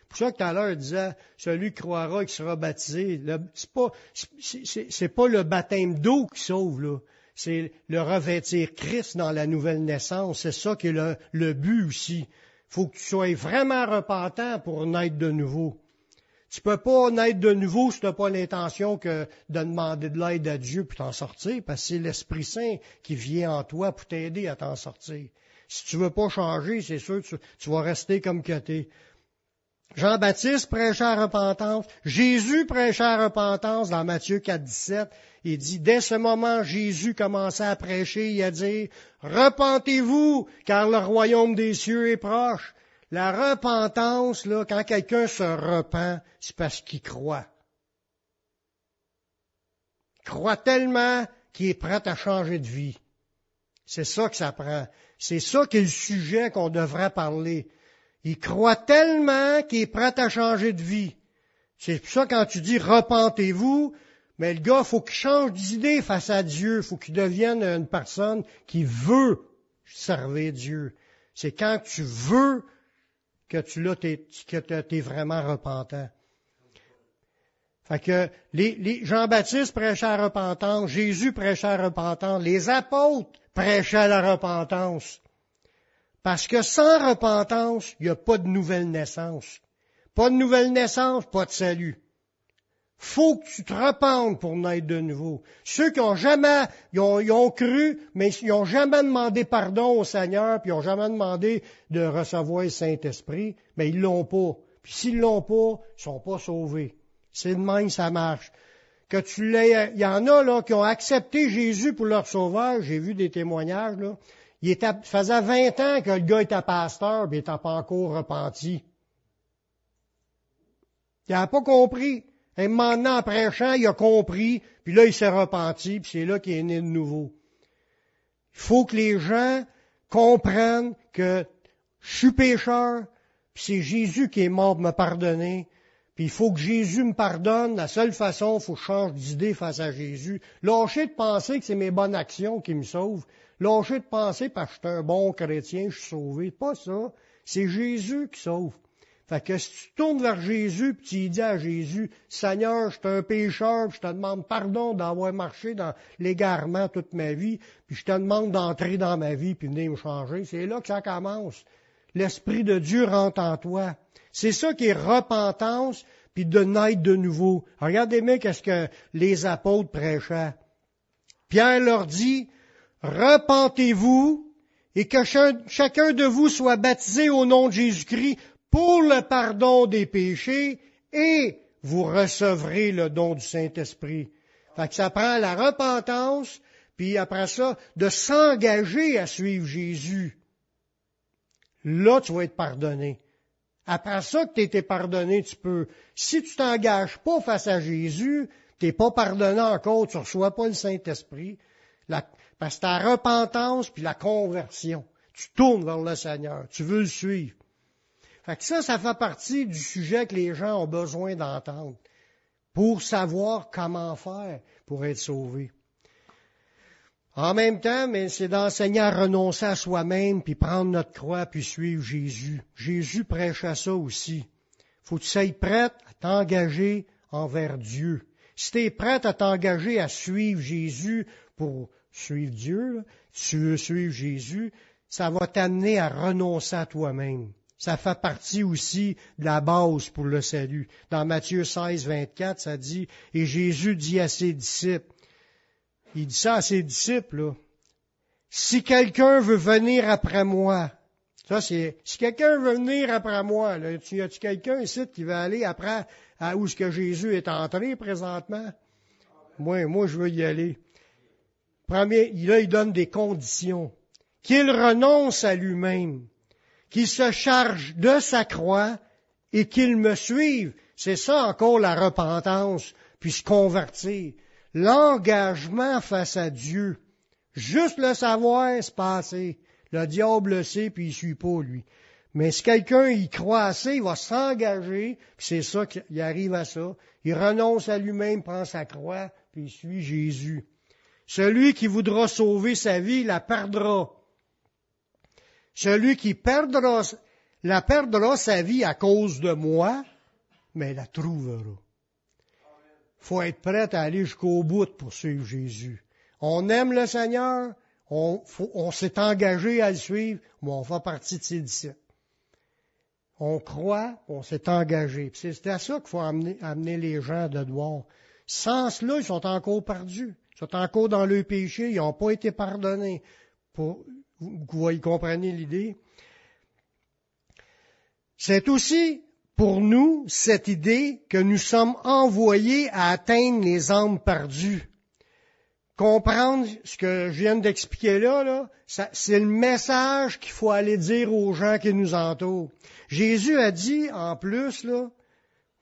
Pour ça que tout à l'heure, il disait, celui qui croira, qui sera baptisé, c'est pas, c'est, pas le baptême d'eau qui sauve, là. C'est le revêtir Christ dans la nouvelle naissance. C'est ça qui est le, le but aussi faut que tu sois vraiment repentant pour naître de nouveau. Tu peux pas naître de nouveau si tu n'as pas l'intention que de demander de l'aide à Dieu pour t'en sortir, parce que c'est l'Esprit Saint qui vient en toi pour t'aider à t'en sortir. Si tu veux pas changer, c'est sûr que tu, vas rester comme que t'es. Jean-Baptiste prêchait à repentance. Jésus prêchait à repentance dans Matthieu 4, 17. Il dit, dès ce moment, Jésus commençait à prêcher et à dire, repentez-vous, car le royaume des cieux est proche. La repentance, là, quand quelqu'un se repent, c'est parce qu'il croit. Il croit tellement qu'il est prêt à changer de vie. C'est ça que ça prend. C'est ça qui est le sujet qu'on devrait parler. Il croit tellement qu'il est prêt à changer de vie. C'est pour ça quand tu dis repentez-vous, mais le gars, faut qu'il change d'idée face à Dieu. Faut qu'il devienne une personne qui veut servir Dieu. C'est quand tu veux que tu l'as, que es vraiment repentant. Fait que les, Jean-Baptiste prêchait la repentance, Jésus prêchait la repentance, les apôtres prêchaient la repentance. Parce que sans repentance, il n'y a pas de nouvelle naissance. Pas de nouvelle naissance, pas de salut. Faut que tu te repentes pour naître de nouveau. Ceux qui ont jamais, ils ont, cru, mais ils n'ont jamais demandé pardon au Seigneur, puis ils n'ont jamais demandé de recevoir le Saint-Esprit, mais ils l'ont pas. Puis s'ils l'ont pas, ils sont pas sauvés. C'est de même, ça marche. Que tu l'aies, il y en a, là, qui ont accepté Jésus pour leur sauveur. J'ai vu des témoignages, là. Il était, faisait 20 ans que le gars était pasteur, mais il n'était pas encore repenti. Il n'a pas compris. Et maintenant, en prêchant, il a compris, puis là, il s'est repenti, puis c'est là qu'il est né de nouveau. Il faut que les gens comprennent que je suis pécheur, puis c'est Jésus qui est mort pour me pardonner, puis il faut que Jésus me pardonne. La seule façon, il faut que je change d'idée face à Jésus. Lâcher de penser que c'est mes bonnes actions qui me sauvent. Lâcher de penser parce que je suis un bon chrétien, je suis sauvé. Pas ça. C'est Jésus qui sauve. Fait que si tu tournes vers Jésus puis tu dis à Jésus, Seigneur, je suis un pécheur, puis je te demande pardon d'avoir marché dans l'égarement toute ma vie, puis je te demande d'entrer dans ma vie puis venir me changer, c'est là que ça commence. L'Esprit de Dieu rentre en toi. C'est ça qui est repentance puis de naître de nouveau. Regardez-moi qu'est-ce que les apôtres prêchaient. Pierre leur dit, repentez-vous et que chacun de vous soit baptisé au nom de Jésus-Christ pour le pardon des péchés et vous recevrez le don du Saint-Esprit. Fait que ça prend la repentance, puis après ça, de s'engager à suivre Jésus. Là, tu vas être pardonné. Après ça que tu été pardonné, tu peux. Si tu t'engages pas face à Jésus, tu n'es pas pardonné encore, tu ne reçois pas le Saint-Esprit. Parce que ta repentance puis la conversion. Tu tournes vers le Seigneur. Tu veux le suivre. Fait que ça, ça fait partie du sujet que les gens ont besoin d'entendre pour savoir comment faire pour être sauvés. En même temps, mais c'est d'enseigner à renoncer à soi-même, puis prendre notre croix, puis suivre Jésus. Jésus prêche à ça aussi. Faut que tu sois prête à t'engager envers Dieu. Si tu es prête à t'engager à suivre Jésus pour suivre Dieu, tu veux suivre Jésus, ça va t'amener à renoncer à toi-même. Ça fait partie aussi de la base pour le salut. Dans Matthieu 16, 24, ça dit, et Jésus dit à ses disciples, il dit ça à ses disciples, là. Si quelqu'un veut venir après moi, ça c'est, si quelqu'un veut venir après moi, là, y a-tu quelqu'un ici qui veut aller après à où ce que Jésus est entré présentement? Moi, moi, je veux y aller. Premier, là, il donne des conditions. Qu'il renonce à lui-même, qu'il se charge de sa croix et qu'il me suive. C'est ça encore la repentance, puis se convertir l'engagement face à Dieu. Juste le savoir, c'est passé. Le diable le sait, puis il suit pas, lui. Mais si quelqu'un y croit assez, il va s'engager, puis c'est ça qu'il arrive à ça. Il renonce à lui-même, prend sa croix, puis il suit Jésus. Celui qui voudra sauver sa vie la perdra. Celui qui perdra, la perdra sa vie à cause de moi, mais la trouvera. Faut être prêt à aller jusqu'au bout pour suivre Jésus. On aime le Seigneur, on, s'est engagé à le suivre, mais on fait partie de ses disciples. On croit, on s'est engagé. C'est à ça qu'il faut amener, les gens de devoir. Sans cela, ils sont encore perdus. Ils sont encore dans le péché, ils n'ont pas été pardonnés. Vous, comprenez l'idée? C'est aussi pour nous cette idée que nous sommes envoyés à atteindre les âmes perdues. Comprendre ce que je viens d'expliquer là, c'est le message qu'il faut aller dire aux gens qui nous entourent. Jésus a dit, en plus,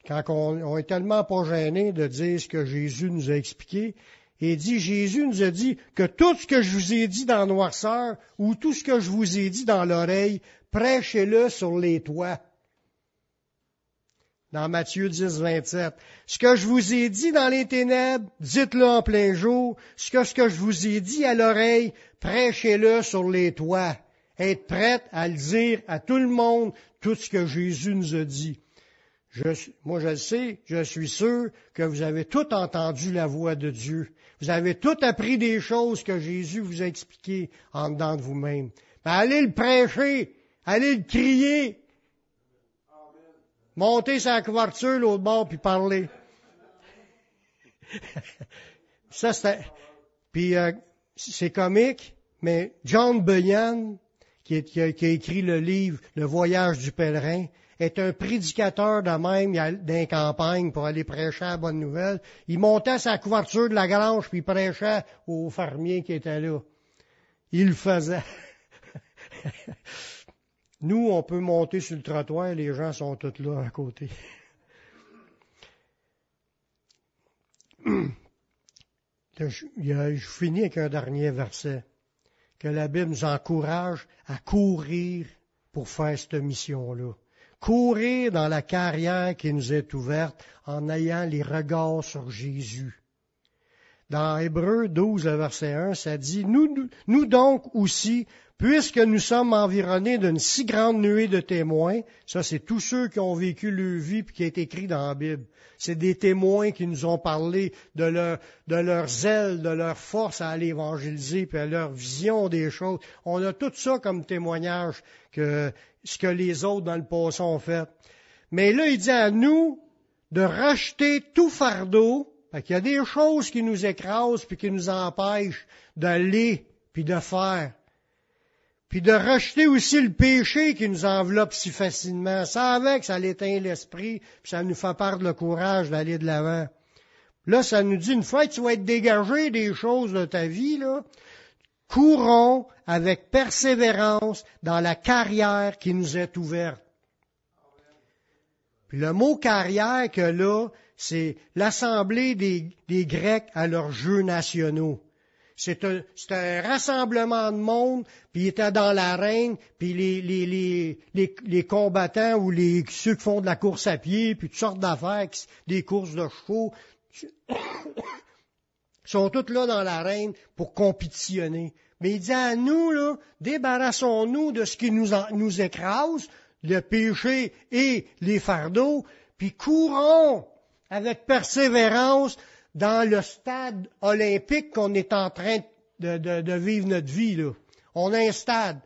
quand on, on est tellement pas gêné de dire ce que Jésus nous a expliqué, il dit, Jésus nous a dit que tout ce que je vous ai dit dans noirceur ou tout ce que je vous ai dit dans l'oreille, prêchez-le sur les toits dans Matthieu 10, 27. Ce que je vous ai dit dans les ténèbres, dites-le en plein jour. Ce que, ce que je vous ai dit à l'oreille, prêchez-le sur les toits. Être prête à le dire à tout le monde, tout ce que Jésus nous a dit. Je, moi, je le sais, je suis sûr que vous avez tout entendu la voix de Dieu. Vous avez tout appris des choses que Jésus vous a expliquées en dedans de vous-même. allez le prêcher, allez le crier, Monter sa couverture l'autre bord puis parler. ça c'était. Puis euh, c'est comique, mais John Bunyan, qui, a, écrit le livre Le Voyage du pèlerin, est un prédicateur de même d'un campagne pour aller prêcher la bonne nouvelle. Il montait sa couverture de la grange puis prêchait aux fermiers qui étaient là. Il le faisait. Nous, on peut monter sur le trottoir, les gens sont tous là à côté. Je finis avec un dernier verset, que la Bible nous encourage à courir pour faire cette mission-là. Courir dans la carrière qui nous est ouverte en ayant les regards sur Jésus. Dans Hébreu 12, verset 1, ça dit, nous, donc aussi, Puisque nous sommes environnés d'une si grande nuée de témoins, ça c'est tous ceux qui ont vécu leur vie puis qui est écrit dans la Bible. C'est des témoins qui nous ont parlé de leur, de leur zèle, de leur force à aller évangéliser puis à leur vision des choses. On a tout ça comme témoignage que ce que les autres dans le passé ont fait. Mais là, il dit à nous de racheter tout fardeau. Il y a des choses qui nous écrasent puis qui nous empêchent d'aller puis de faire puis de rejeter aussi le péché qui nous enveloppe si facilement. Ça avec, ça l'éteint l'esprit, puis ça nous fait perdre le courage d'aller de l'avant. Là, ça nous dit, une fois que tu vas être dégagé des choses de ta vie, là, courons avec persévérance dans la carrière qui nous est ouverte. Puis le mot carrière que là, c'est l'assemblée des, des Grecs à leurs jeux nationaux. C'est un, un, rassemblement de monde, puis il était dans l'arène, puis les, les, les, les, combattants ou les, ceux qui font de la course à pied, puis toutes sortes d'affaires, des courses de chevaux, sont tous là dans l'arène pour compétitionner. Mais il dit à nous, là, débarrassons-nous de ce qui nous, nous écrase, le péché et les fardeaux, puis courons avec persévérance dans le stade olympique qu'on est en train de, vivre notre vie. Là. On a un stade.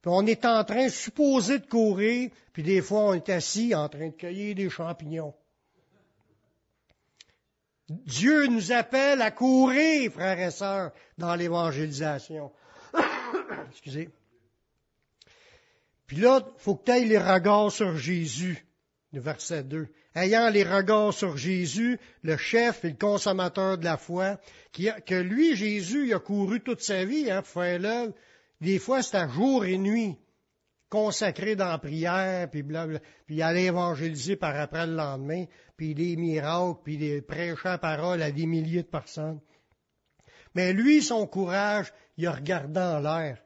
Puis on est en train, supposé de courir, puis des fois on est assis en train de cueillir des champignons. Dieu nous appelle à courir, frères et sœurs, dans l'évangélisation. Excusez. Puis là, il faut que tu ailles les regards sur Jésus, le verset 2 ayant les regards sur Jésus, le chef et le consommateur de la foi, que lui, Jésus, il a couru toute sa vie hein, pour faire l'œuvre. Des fois, c'était jour et nuit, consacré dans la prière, puis, blablabla, puis il allait évangéliser par après le lendemain, puis des miracles, puis des prêchant parole à des milliers de personnes. Mais lui, son courage, il a regardé en l'air.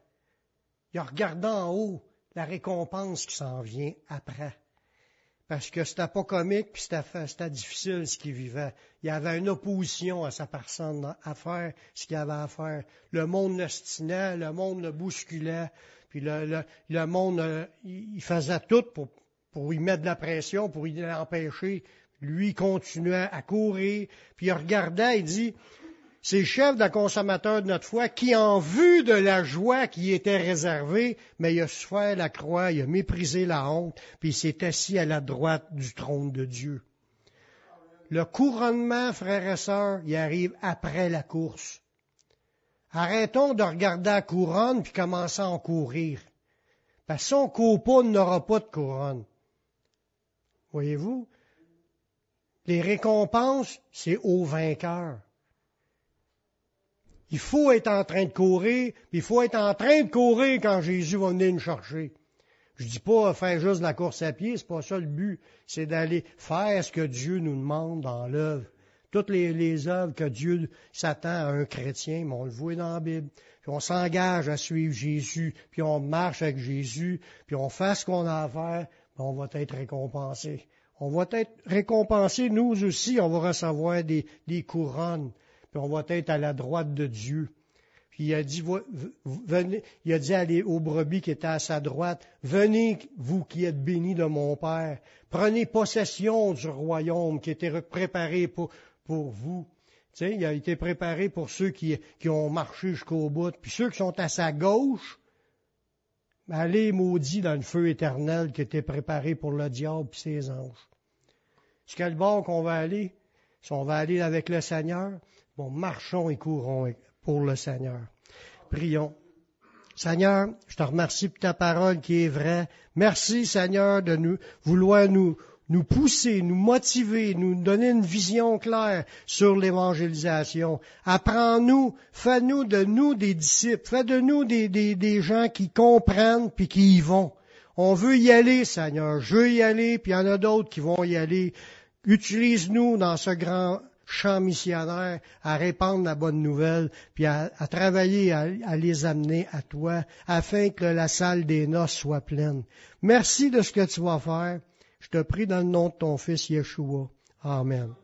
Il a regardé en haut la récompense qui s'en vient après. Parce que c'était pas comique, puis c'était difficile ce qu'il vivait. Il y avait une opposition à sa personne à faire ce qu'il avait à faire. Le monde l'ostinait, le monde le bousculait, puis le, le, monde, euh, il faisait tout pour, pour lui mettre de la pression, pour lui l'empêcher. Lui, il continuait à courir, puis il regardait, il dit, ces chefs de consommateurs de notre foi qui, en vue de la joie qui était réservée, mais il a souffert la croix, il a méprisé la honte, puis il s'est assis à la droite du trône de Dieu. Le couronnement, frères et sœurs, il arrive après la course. Arrêtons de regarder la couronne puis commençons à en courir. Parce que si n'aura pas de couronne. Voyez-vous? Les récompenses, c'est au vainqueur. Il faut être en train de courir, puis il faut être en train de courir quand Jésus va venir nous chercher. Je dis pas faire juste la course à pied, c'est pas ça le but. C'est d'aller faire ce que Dieu nous demande dans l'œuvre. Toutes les, les œuvres que Dieu s'attend à un chrétien, mais on le voit dans la Bible. Puis on s'engage à suivre Jésus, puis on marche avec Jésus, puis on fait ce qu'on a à faire, puis on va être récompensé. On va être récompensé, nous aussi, on va recevoir des, des couronnes puis on va être à la droite de Dieu. Puis il a dit, venez, il a dit à aux brebis qui étaient à sa droite, venez, vous qui êtes bénis de mon Père, prenez possession du royaume qui était préparé pour, pour vous. Tu sais, il a été préparé pour ceux qui, qui ont marché jusqu'au bout. Puis ceux qui sont à sa gauche, allez maudits dans le feu éternel qui était préparé pour le diable et ses anges. C'est quel bord qu'on va aller? Si on va aller avec le Seigneur, Bon, marchons et courons pour le Seigneur. Prions. Seigneur, je te remercie pour ta parole qui est vraie. Merci, Seigneur, de nous vouloir nous, nous pousser, nous motiver, nous donner une vision claire sur l'évangélisation. Apprends-nous, fais-nous de nous des disciples, fais de nous des, des, des gens qui comprennent puis qui y vont. On veut y aller, Seigneur. Je veux y aller, puis il y en a d'autres qui vont y aller. Utilise-nous dans ce grand champ missionnaire, à répandre la bonne nouvelle, puis à, travailler à, à, les amener à toi, afin que la salle des noces soit pleine. Merci de ce que tu vas faire. Je te prie dans le nom de ton Fils Yeshua. Amen.